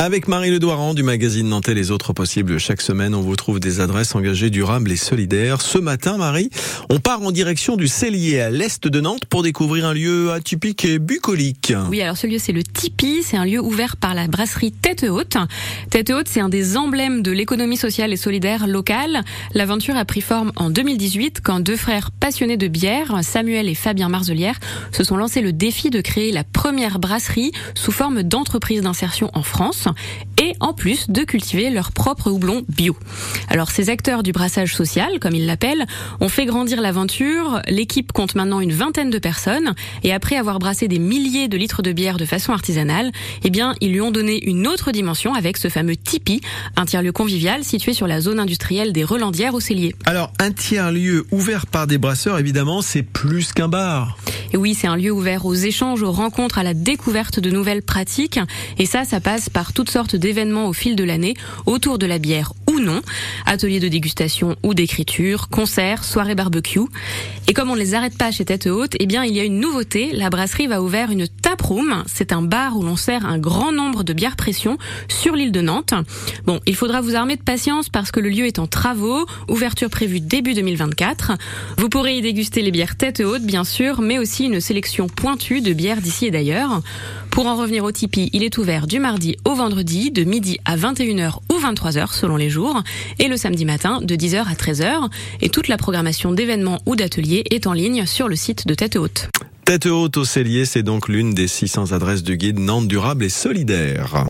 Avec Marie Ledoiran du magazine Nantais Les Autres Possibles, chaque semaine, on vous trouve des adresses engagées, durables et solidaires. Ce matin, Marie, on part en direction du Cellier à l'est de Nantes pour découvrir un lieu atypique et bucolique. Oui, alors ce lieu, c'est le Tipi. C'est un lieu ouvert par la brasserie Tête Haute. Tête Haute, c'est un des emblèmes de l'économie sociale et solidaire locale. L'aventure a pris forme en 2018 quand deux frères passionnés de bière, Samuel et Fabien Marzelière, se sont lancés le défi de créer la première brasserie sous forme d'entreprise d'insertion en France et en plus de cultiver leur propre houblon bio. Alors ces acteurs du brassage social, comme ils l'appellent, ont fait grandir l'aventure. L'équipe compte maintenant une vingtaine de personnes et après avoir brassé des milliers de litres de bière de façon artisanale, eh bien ils lui ont donné une autre dimension avec ce fameux tipi, un tiers-lieu convivial situé sur la zone industrielle des Relandières au Cellier. Alors un tiers-lieu ouvert par des brasseurs, évidemment, c'est plus qu'un bar. Et oui, c'est un lieu ouvert aux échanges, aux rencontres, à la découverte de nouvelles pratiques. Et ça, ça passe par toutes sortes d'événements au fil de l'année autour de la bière non. Ateliers de dégustation ou d'écriture, concerts, soirées barbecue. Et comme on ne les arrête pas chez Tête Haute, eh bien, il y a une nouveauté. La brasserie va ouvrir une taproom. C'est un bar où l'on sert un grand nombre de bières pression sur l'île de Nantes. Bon, il faudra vous armer de patience parce que le lieu est en travaux. Ouverture prévue début 2024. Vous pourrez y déguster les bières Tête Haute, bien sûr, mais aussi une sélection pointue de bières d'ici et d'ailleurs. Pour en revenir au Tipeee, il est ouvert du mardi au vendredi de midi à 21h ou 23h selon les jours et le samedi matin de 10h à 13h et toute la programmation d'événements ou d'ateliers est en ligne sur le site de Tête Haute. Tête Haute au Cellier, c'est donc l'une des 600 adresses du guide Nantes durable et solidaire.